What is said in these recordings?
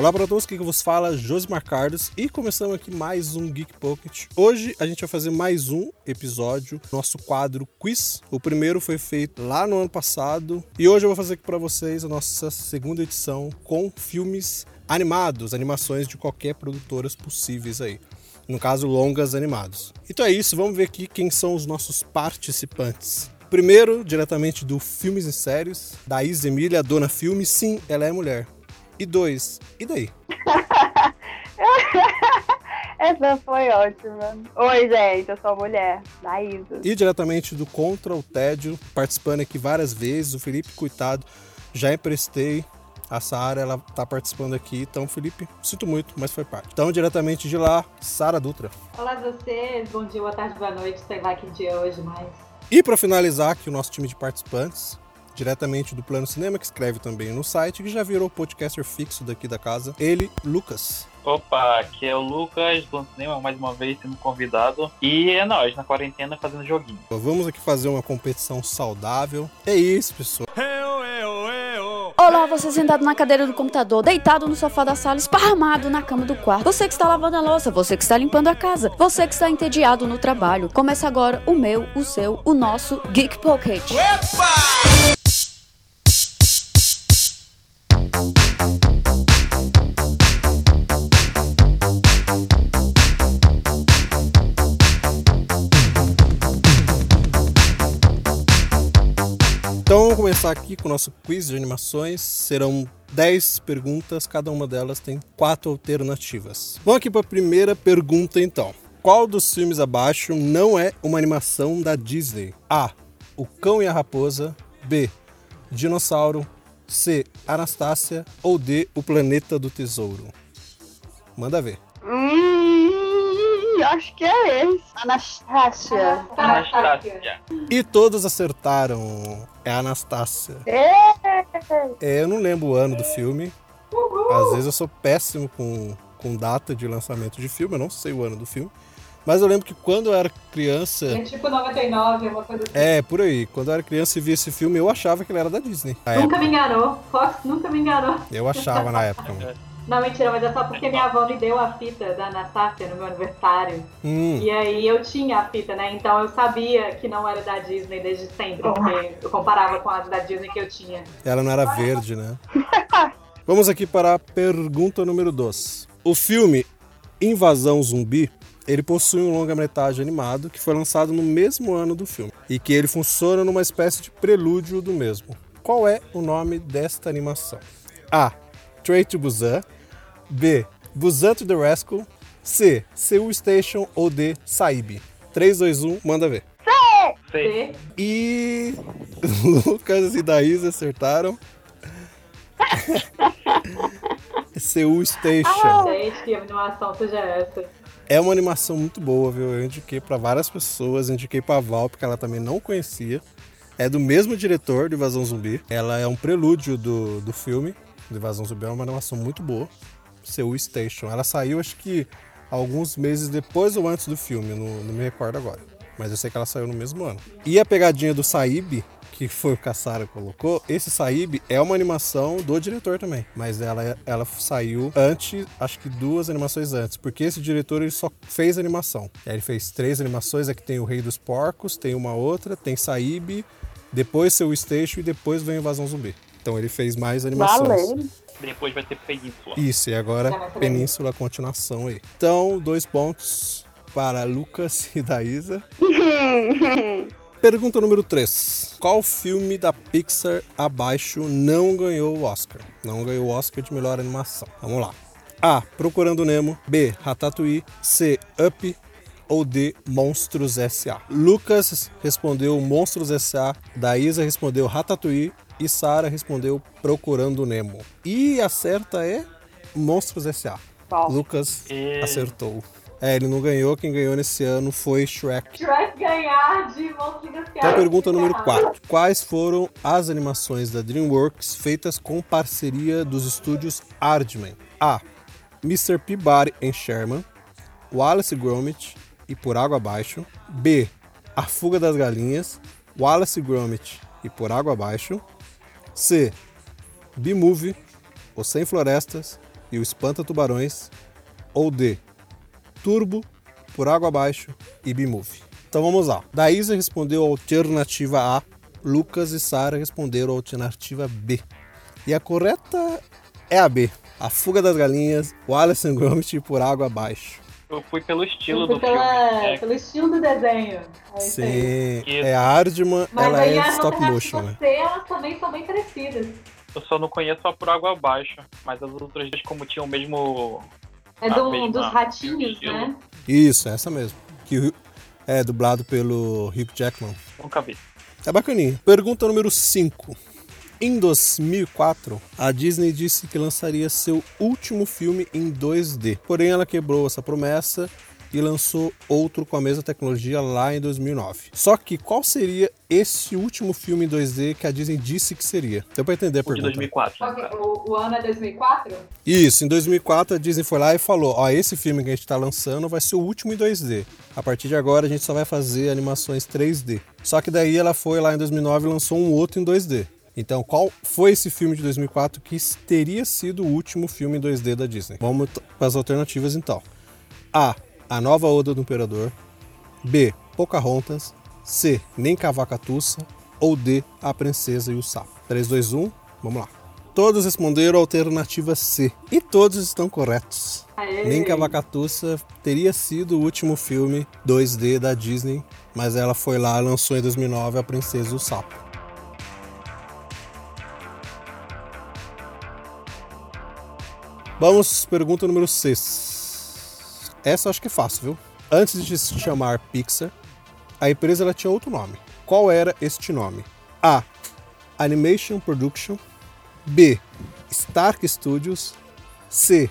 Olá para todos, que vos fala Josimar Carlos e começamos aqui mais um Geek Pocket. Hoje a gente vai fazer mais um episódio, nosso quadro Quiz. O primeiro foi feito lá no ano passado e hoje eu vou fazer aqui para vocês a nossa segunda edição com filmes animados, animações de qualquer produtoras possíveis aí. No caso, longas animados. Então é isso, vamos ver aqui quem são os nossos participantes. Primeiro, diretamente do Filmes e Séries, da Isa Emília, dona filme, sim, ela é mulher. E dois, e daí? Essa foi ótima. Oi, gente, eu sou a mulher, da Isa. E diretamente do Contra o Tédio, participando aqui várias vezes, o Felipe, coitado, já emprestei. A Sara, ela tá participando aqui, então, Felipe, sinto muito, mas foi parte. Então, diretamente de lá, Sara Dutra. Olá vocês, bom dia, boa tarde, boa noite, sei lá que dia é hoje, mas. E para finalizar aqui o nosso time de participantes, diretamente do Plano Cinema, que escreve também no site, que já virou podcaster fixo daqui da casa. Ele, Lucas. Opa, aqui é o Lucas, Plano Cinema, mais uma vez sendo convidado. E é nós, na quarentena, fazendo joguinho. Vamos aqui fazer uma competição saudável. É isso, pessoal. Olá, você sentado na cadeira do computador, deitado no sofá da sala, esparramado na cama do quarto. Você que está lavando a louça, você que está limpando a casa, você que está entediado no trabalho. Começa agora o meu, o seu, o nosso Geek Pocket. Então começar aqui com o nosso quiz de animações. Serão 10 perguntas, cada uma delas tem quatro alternativas. Vamos aqui para a primeira pergunta então. Qual dos filmes abaixo não é uma animação da Disney? A. O Cão e a Raposa. B. Dinossauro. C. Anastácia. Ou D. O Planeta do Tesouro. Manda ver. Acho que é esse. Anastácia. Anastácia. E todos acertaram. É a Anastácia. É. É, eu não lembro o ano do filme. Às vezes eu sou péssimo com, com data de lançamento de filme, eu não sei o ano do filme. Mas eu lembro que quando eu era criança. É tipo 99, uma coisa assim. É, por aí. Quando eu era criança e via esse filme, eu achava que ele era da Disney. Nunca época. me enganou, Fox nunca me enganou. Eu achava na época. Não, mentira, mas é só porque minha avó me deu a fita da Anastácia no meu aniversário. Hum, E aí eu tinha a fita, né? Então eu sabia que não era da Disney desde sempre, porque eu comparava com as da Disney que eu tinha. ela não era verde, né? Vamos aqui para a pergunta número 2. O filme Invasão Zumbi, ele possui um longa-metragem animado que foi lançado no mesmo ano do filme e que ele funciona numa espécie de prelúdio do mesmo. Qual é o nome desta animação? A. Train to Busan B. Busan to the Rescue C. Seoul Station ou D. Saib 3, 2, 1, manda ver. Sei. C. E Lucas e Daís acertaram. Seoul Station. Gente, que animação seja essa. É uma animação muito boa, viu? Eu indiquei pra várias pessoas, indiquei pra Val, porque ela também não conhecia. É do mesmo diretor de Invasão Zumbi. Ela é um prelúdio do, do filme. De Invasão é uma animação muito boa. Seoul Station. Ela saiu, acho que alguns meses depois ou antes do filme, não, não me recordo agora. Mas eu sei que ela saiu no mesmo ano. E a pegadinha do Saib, que foi o que a Sarah colocou, esse Saib é uma animação do diretor também. Mas ela, ela saiu antes, acho que duas animações antes. Porque esse diretor ele só fez animação. Ele fez três animações, aqui tem o Rei dos Porcos, tem uma outra, tem Saib, depois seu Station e depois vem Invasão Zumbi. Então ele fez mais animações. Valeu. Depois vai ter Península. Isso, e agora. Península, continuação aí. Então, dois pontos para Lucas e Daísa. Pergunta número 3. Qual filme da Pixar abaixo não ganhou o Oscar? Não ganhou o Oscar de melhor animação. Vamos lá. A. Procurando Nemo. B. Ratatouille. C. Up. Ou D. Monstros S.A. Lucas respondeu Monstros S.A. Daísa respondeu Ratatouille. E Sara respondeu Procurando Nemo. E a certa é Monstros S.A. Lucas E- acertou. É, ele não ganhou. Quem ganhou nesse ano foi Shrek. Shrek ganhar de Monstros Então, pergunta número 4. Quais foram as animações da DreamWorks feitas com parceria dos estúdios Aardman? A. Mr. Peabody and Sherman, Wallace e Gromit e Por Água Abaixo. B. A Fuga das Galinhas, Wallace e Gromit e Por Água Abaixo. C. B-Movie, O Sem Florestas e o Espanta Tubarões, ou D. Turbo, Por Água Abaixo e B-Movie. Então vamos lá. Daísa respondeu a alternativa A, Lucas e Sara responderam a alternativa B. E a correta é a B. A Fuga das Galinhas, Alison Gromit por Água Abaixo. Eu fui pelo estilo fui do pela- filme. É, Pelo estilo do desenho. É isso aí. Sim, é a Hardman, Mas ela é stop motion, né? C, elas também são bem parecidas. eu só não conheço a Por Água Abaixo, mas as outras duas, como tinham o mesmo. É do, mesma- dos ratinhos, estilo. né? Isso, essa mesmo. Que é dublado pelo Hugh Jackman. Nunca vi. É bacaninha. Pergunta número 5. Em 2004, a Disney disse que lançaria seu último filme em 2D. Porém, ela quebrou essa promessa e lançou outro com a mesma tecnologia lá em 2009. Só que qual seria esse último filme em 2D que a Disney disse que seria? Deu pra entender a O de pergunta? 2004. Ok, O, o ano é 2004? Isso, em 2004 a Disney foi lá e falou: Ó, esse filme que a gente tá lançando vai ser o último em 2D. A partir de agora a gente só vai fazer animações 3D. Só que daí ela foi lá em 2009 e lançou um outro em 2D. Então, qual foi esse filme de 2004 que teria sido o último filme em 2D da Disney? Vamos para as alternativas então. A. A Nova Oda do Imperador. B. Pocahontas. C. Nem Cavacatuça. Ou D. A Princesa e o Sapo. 3, 2, 1, vamos lá. Todos responderam a alternativa C. E todos estão corretos. Aê. Nem Cavacatuça teria sido o último filme 2D da Disney, mas ela foi lá e lançou em 2009 A Princesa e o Sapo. Vamos, pergunta número 6. Essa eu acho que é fácil, viu? Antes de se chamar Pixar, a empresa ela tinha outro nome. Qual era este nome? A. Animation Production. B. Stark Studios. C.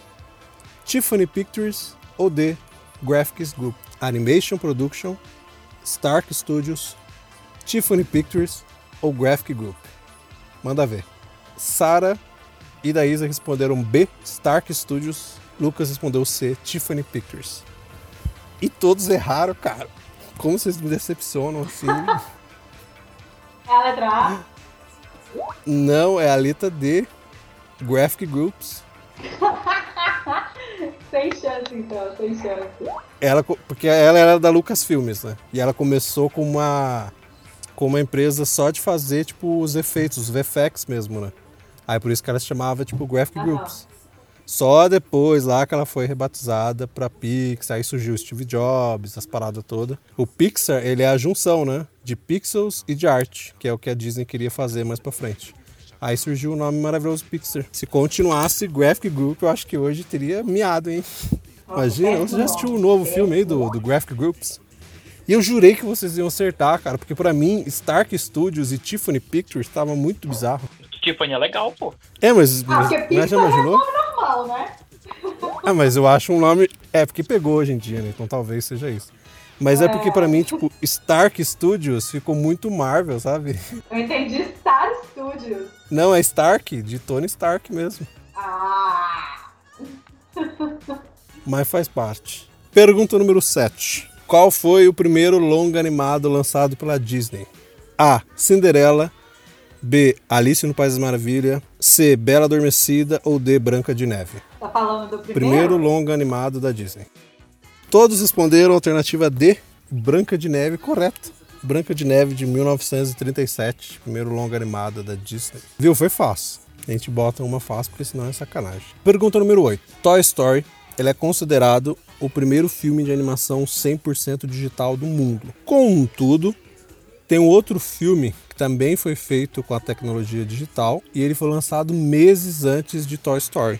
Tiffany Pictures. Ou D. Graphics Group. Animation Production. Stark Studios. Tiffany Pictures. Ou Graphic Group. Manda ver. Sara e Daísa responderam B. Stark Studios. Lucas respondeu C. Tiffany Pictures. E todos erraram, cara. Como vocês me decepcionam assim. É a letra A? Não, é a letra D. Graphic Groups. sem chance, então, sem chance. Ela, porque ela era da Lucas Filmes, né? E ela começou com uma com uma empresa só de fazer tipo os efeitos, os VFX mesmo, né? Aí por isso que ela se chamava tipo Graphic. Groups. Só depois lá que ela foi rebatizada pra Pixar, aí surgiu o Steve Jobs, as paradas todas. O Pixar, ele é a junção, né? De pixels e de arte, que é o que a Disney queria fazer mais pra frente. Aí surgiu o nome maravilhoso Pixar. Se continuasse Graphic Group, eu acho que hoje teria miado, hein? Imagina, você já assistiu o novo filme aí do, do Graphic Groups? E eu jurei que vocês iam acertar, cara, porque pra mim, Stark Studios e Tiffany Pictures estavam muito bizarro. Tiffany é legal, pô. É, mas, Ah, mas, porque mas já é imaginou? nome normal, né? Ah, mas eu acho um nome. É, porque pegou hoje em dia, né? Então talvez seja isso. Mas é porque pra mim, tipo, Stark Studios ficou muito Marvel, sabe? Eu entendi Star Studios. Não, é Stark, de Tony Stark mesmo. Ah! Mas faz parte. Pergunta número 7. Qual foi o primeiro longa animado lançado pela Disney? A. Cinderela. B. Alice no País das Maravilhas. C. Bela Adormecida. Ou D. Branca de Neve. Tá falando do primeiro? Primeiro longa animado da Disney. Todos responderam a alternativa D. Branca de Neve, correto. Branca de Neve de 1937. Primeiro longa animado da Disney. Viu? Foi fácil. A gente bota uma fácil porque senão é sacanagem. Pergunta número 8. Toy Story. Ele é considerado o primeiro filme de animação 100% digital do mundo. Contudo, tem um outro filme que também foi feito com a tecnologia digital e ele foi lançado meses antes de Toy Story.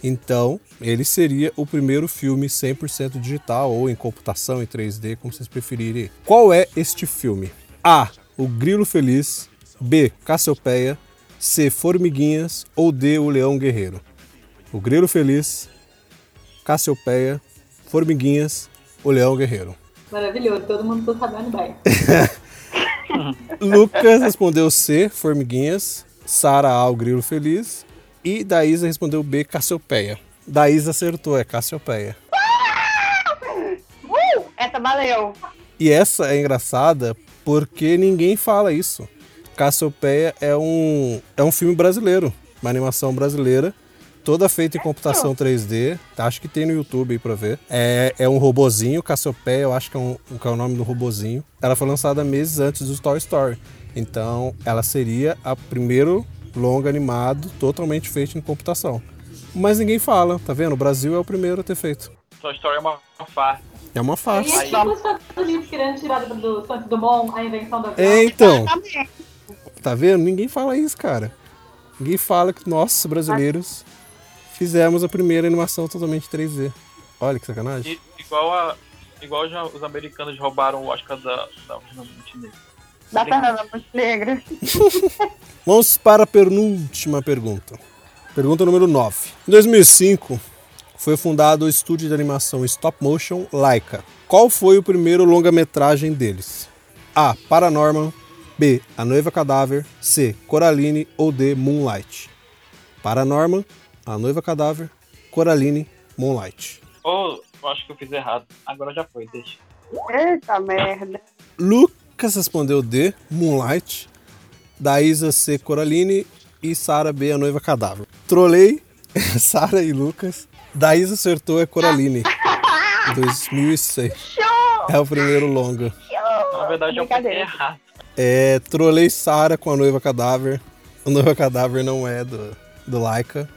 Então, ele seria o primeiro filme 100% digital ou em computação em 3D, como vocês preferirem. Qual é este filme? A. O Grilo Feliz. B. Cassiopeia. C. Formiguinhas. Ou D. O Leão Guerreiro. O Grilo Feliz. Cassiopeia. Formiguinhas. O Leão Guerreiro. Maravilhoso, todo mundo tá sabendo bem. Lucas respondeu C, Formiguinhas. Sara A, o Grilo Feliz. E Daísa respondeu B, Cassiopeia. Daísa acertou, é Cassiopeia. Uh, essa valeu. E essa é engraçada porque ninguém fala isso. Cassiopeia é um, é um filme brasileiro, uma animação brasileira toda feita em computação 3D. Acho que tem no YouTube aí pra ver. É, é um robozinho, Cassiopeia, eu acho que é, um, que é o nome do robozinho. Ela foi lançada meses antes do Toy Story. Então, ela seria a primeiro longa animado totalmente feito em computação. Mas ninguém fala, tá vendo? O Brasil é o primeiro a ter feito. Toy Story é uma, uma farsa. É uma E farsa. é tipo os Estados Unidos querendo tirar do, do Santos Dumont a invenção avião. É, então, Exatamente. tá vendo? Ninguém fala isso, cara. Ninguém fala que nós, brasileiros, fizemos a primeira animação totalmente 3D. Olha que sacanagem. E, igual a, igual já os americanos roubaram o Oscar da, da Fernanda Montenegro. Da Fernanda Montenegro. Vamos para a penúltima pergunta. Pergunta número 9. Em 2005, foi fundado o estúdio de animação stop motion Laika. Qual foi o primeiro longa-metragem deles? A. Paranorman. B. A Noiva Cadáver. C. Coraline. Ou D. Moonlight. Paranorman, A Noiva Cadáver, Coraline, Moonlight. Ou eu acho que eu fiz errado. Agora já foi, deixa. Eita merda. Lucas respondeu D, Moonlight. Daísa C, Coraline. E Sara B, A Noiva Cadáver. Trolei Sara e Lucas. Daísa acertou é Coraline. 2006. Show! É o primeiro longa. Show! Na verdade, eu Brincadeira. errado. É, trolei Sara com a noiva cadáver. A noiva cadáver não é do, do Laika.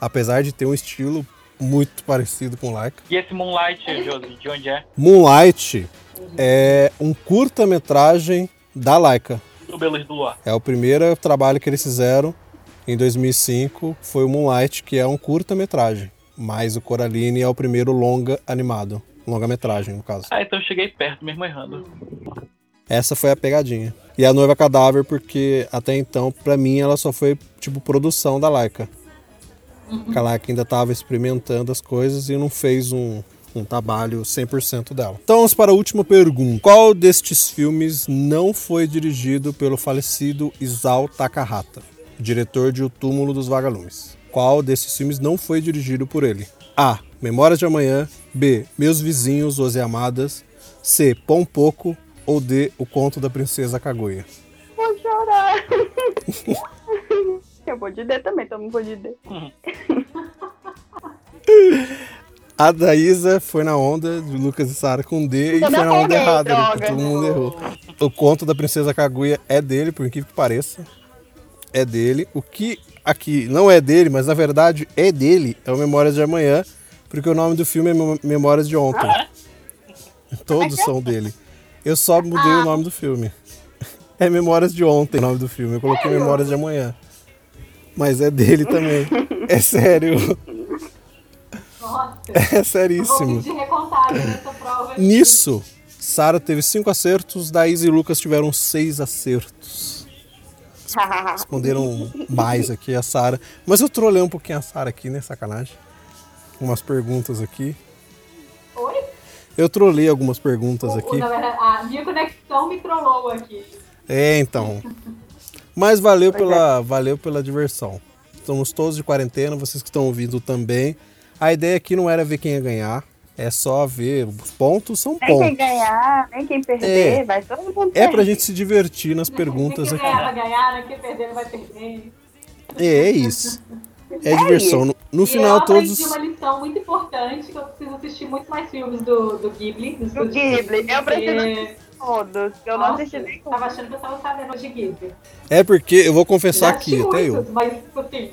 Apesar de ter um estilo muito parecido com o Laika. E esse Moonlight, Josi, de onde é? Moonlight é um curta-metragem da Laika. Do Belos do Luar. É o primeiro trabalho que eles fizeram em 2005. Foi o Moonlight, que é um curta-metragem. Mas o Coraline é o primeiro longa animado. Longa-metragem, no caso. Ah, então eu cheguei perto, mesmo errando. Essa foi a pegadinha. E a noiva cadáver, porque até então, pra mim, ela só foi tipo produção da Laika. Que a Laika ainda tava experimentando as coisas e não fez um, um trabalho 100% dela. Então vamos para a última pergunta. Qual destes filmes não foi dirigido pelo falecido Isao Takahata, diretor de O Túmulo dos Vagalumes? Qual desses filmes não foi dirigido por ele? A. Memórias de Amanhã. B. Meus Vizinhos, Os e Amadas. C. Pão Pouco. Ou D. O Conto da Princesa Kaguya. Vou chorar. Eu vou de D também, todo mundo vou de D. A Daísa foi na onda de Lucas e Sara com D e foi não na onda errada. droga. Todo mundo errou. O conto da Princesa Kaguya é dele, por incrível que pareça. É dele. O que aqui não é dele, mas na verdade é dele, é o Memórias de Amanhã, porque o nome do filme é Mem- Memórias de Ontem. Todos são dele. Eu só mudei o nome do filme. É Memórias de Ontem o nome do filme. Eu coloquei Memórias de Amanhã. Mas é dele também. É sério. Nossa, É seríssimo. Nisso, Sara teve cinco acertos, Daís e Lucas tiveram seis acertos. Responderam mais aqui a Sara. Mas eu trolei um pouquinho a Sara aqui, né? Sacanagem. Umas perguntas aqui. Oi? Eu trolei algumas perguntas O- aqui. a minha conexão me trollou aqui. É, então. Mas valeu pela, valeu pela diversão. Estamos todos de quarentena, vocês que estão ouvindo também. A ideia aqui não era ver quem ia ganhar, é só ver. Os pontos são Nem quem pontos. ganhar, nem quem perder, É. vai todo mundo É pra perder. gente se divertir nas perguntas Quem aqui. ganhar vai ganhar, né? Quem perder vai perder. É, é isso. É diversão. No, no e eu final, aprendi todos. uma lição muito importante, que eu preciso assistir muito mais filmes do, do Ghibli. Do, Do Ghibli, eu preciso porque- Todos, eu não Nossa, assisti nem Tava achando que eu tava sabendo de Ghibli. É porque eu vou confessar aqui, assisti até eu. muitos, Mas, assim,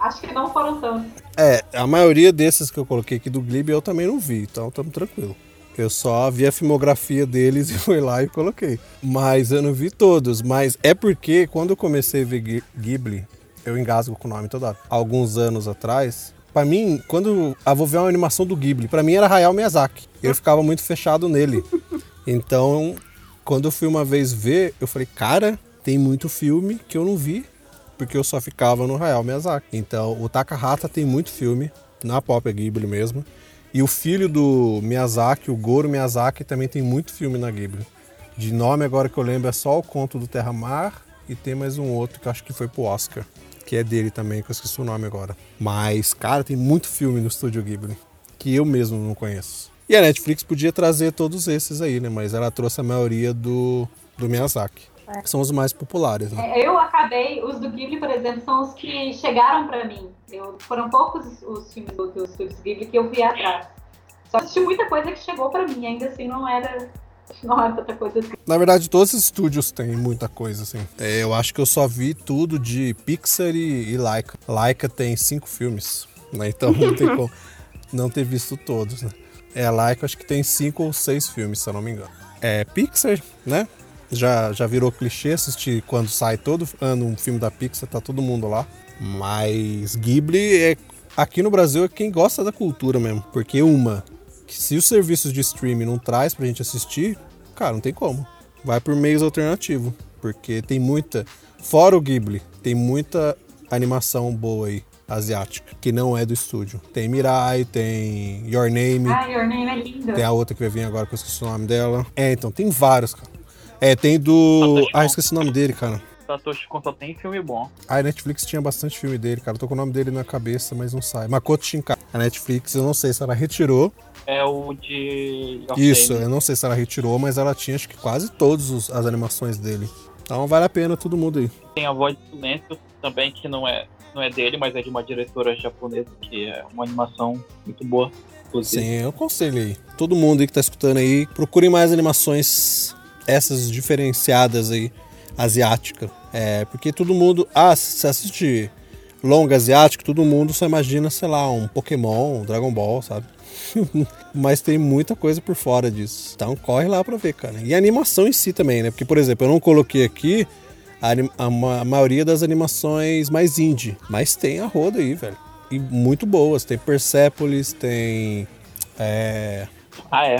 acho que não foram tantos. É, a maioria desses que eu coloquei aqui do Glib eu também não vi, então estamos tranquilo. Eu só vi a filmografia deles e fui lá e coloquei. Mas eu não vi todos. Mas é porque quando eu comecei a ver Ghi- Ghibli, eu engasgo com o nome toda hora. Alguns anos atrás, pra mim, quando eu vou ver uma animação do Ghibli, pra mim era Hayao Miyazaki. Eu ficava muito fechado nele. Então, quando eu fui uma vez ver, eu falei, cara, tem muito filme que eu não vi porque eu só ficava no Hayao Miyazaki. Então, o Takahata tem muito filme, na Pop Ghibli mesmo. E o filho do Miyazaki, o Goro Miyazaki, também tem muito filme na Ghibli. De nome agora que eu lembro é só o Conto do Terra Mar e tem mais um outro que acho que foi pro Oscar, que é dele também, que eu esqueci o nome agora. Mas, cara, tem muito filme no estúdio Ghibli que eu mesmo não conheço. E a Netflix podia trazer todos esses aí, né? Mas ela trouxe a maioria do, do Miyazaki. Que são os mais populares, né? É, Eu acabei, os do Ghibli, por exemplo, são os que chegaram pra mim. Eu, foram poucos os filmes do, dos estúdios Ghibli que eu vi atrás. Só assisti muita coisa que chegou pra mim, ainda assim não era, não era tanta coisa assim. Na verdade, todos os estúdios têm muita coisa, assim. É, eu acho que eu só vi tudo de Pixar e, e Laika. Laika tem cinco filmes, né? Então não tem como não ter visto todos, né? É, a Laika acho que tem cinco ou seis filmes, se eu não me engano. É, Pixar, né? Já, já virou clichê assistir quando sai todo ano um filme da Pixar, tá todo mundo lá. Mas Ghibli é aqui no Brasil é quem gosta da cultura mesmo, porque uma que se os serviços de streaming não traz pra gente assistir, cara, não tem como. Vai por meios alternativos, porque tem muita, fora o Ghibli, tem muita animação boa aí asiática, que não é do estúdio. Tem Mirai, tem Your Name. Ah, Your Name é lindo. Tem a outra que vai vir agora, que eu esqueci o nome dela. É, então, tem vários, cara. É, tem do. Ah, esqueci o nome dele, cara. Satoshi Kon só tem filme bom. Ah, a Netflix tinha bastante filme dele, cara. Eu tô com o nome dele na cabeça, mas não sai. Makoto Shinkai. A Netflix, eu não sei se ela retirou. É o de. Isso, eu não sei se ela retirou, mas ela tinha acho que quase todas as animações dele. Então vale a pena todo mundo aí. Tem a Voz do Silêncio também, que não é, não é dele, mas é de uma diretora japonesa, que é uma animação muito boa. Inclusive. Sim, eu aconselho. Todo mundo aí que tá escutando aí, procurem mais animações, essas diferenciadas aí, asiática. É, porque todo mundo. Ah, se assiste longa asiático, todo mundo só imagina, sei lá, um Pokémon, um Dragon Ball, sabe? Mas tem muita coisa por fora disso. Então corre lá pra ver, cara. E a animação em si também, né? Porque, por exemplo, eu não coloquei aqui a, a, a maioria das animações mais indie. Mas tem a roda aí, velho. E muito boas. Tem Persepolis, tem. É, Ah, é?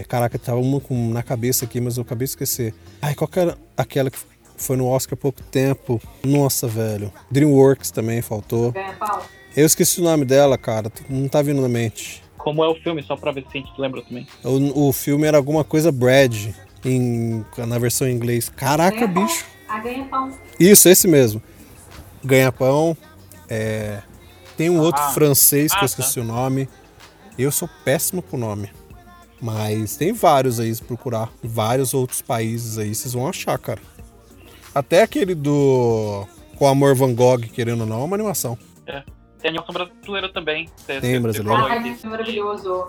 é, caraca, tava uma com- na cabeça aqui, mas eu acabei de esquecer. Ai, qual que era aquela que foi no Oscar há pouco tempo? Nossa, velho. Dreamworks também faltou. Pau. Eu esqueci o nome dela, cara. Não tá vindo na mente. Como é o filme, só pra ver se a gente lembra também. O, o filme era alguma coisa Brad, em, na versão em inglês. Caraca, pau. bicho. Ah, ganha pau. Isso, esse mesmo. Ganha-pão. É... Tem um outro Ah. francês que Ah, eu tá. esqueci o nome. Eu sou péssimo com o nome. Mas tem vários aí, se procurar. Vários outros países aí, vocês vão achar, cara. Até aquele do. Com Amor Van Gogh, querendo ou não, é uma animação. Tem animação brasileira também. Você- Tem brasileira. aí que maravilhoso.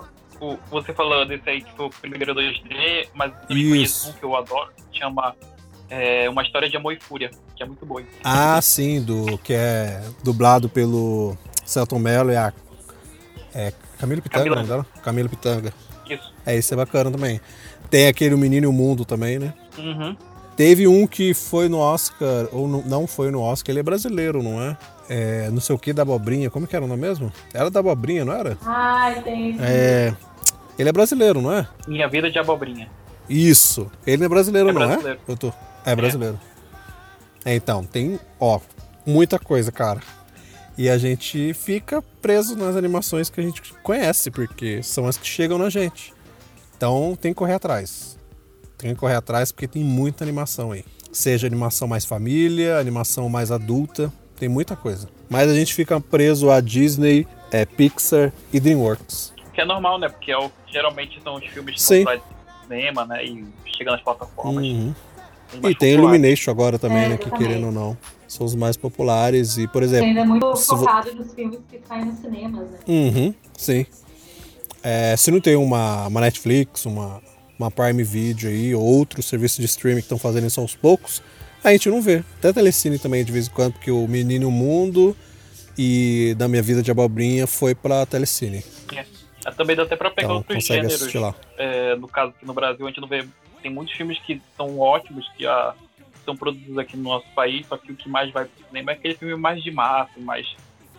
Você falou desse aí que foi o primeiro 2D, mas eu Isso. conheço um que eu adoro, que chama é, Uma História de Amor e Fúria, que é muito bom. Ah, sim, do que é dublado pelo Celton Mello e a. É Camila Pitanga, Camila. o nome dela? Camila Pitanga. Isso. É, esse é bacana também. Tem aquele O Menino e o Mundo também, né? Uhum. Teve um que foi no Oscar, ou no- não foi no Oscar, ele é brasileiro, não é? É, não sei o que da abobrinha, como que era o nome mesmo? Era da abobrinha, não era? Ai, tem. É. Ele é brasileiro, não é? Minha Vida de Abobrinha. Isso. Ele é brasileiro, É não brasileiro. é? Eu tô. É brasileiro. É, então, tem, ó, muita coisa, cara. E a gente fica preso nas animações que a gente conhece, porque são as que chegam na gente. Então tem que correr atrás. Tem que correr atrás porque tem muita animação aí. Seja animação mais família, animação mais adulta, tem muita coisa. Mas a gente fica preso a Disney, é, Pixar e DreamWorks. Que é normal, né? Porque é o- geralmente são os filmes que Sim. Cinema, né? E chegam nas plataformas. Uhum. Tem E mais tem popular. Illumination agora também, É, né? Que querendo ou não, são os mais populares. E, por exemplo, ainda é muito se vo- focado nos filmes que saem nos cinemas, né? Uhum, sim. É, se não tem uma, uma Netflix, uma, uma Prime Video aí, ou outros serviços de streaming que estão fazendo isso aos poucos, a gente não vê. Até Telecine também, de vez em quando, porque o Menino Mundo e Da Minha Vida de Abobrinha foi pra Telecine. É, também dá até pra pegar Então outros gêneros. É, no caso aqui no Brasil, a gente não vê. Tem muitos filmes que são ótimos, que ah, são produzidos aqui no nosso país, só que o que mais vai pro cinema é aquele filme mais de massa, mais,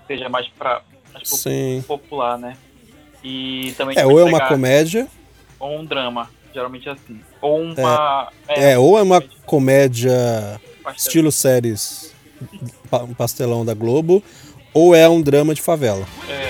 seja mais pra mais Sim. popular, né? E também É, ou é uma comédia, ou um drama, geralmente é assim. Ou uma. é, ou é uma comédia estilo séries pa- pastelão da Globo, ou é um drama de favela. É,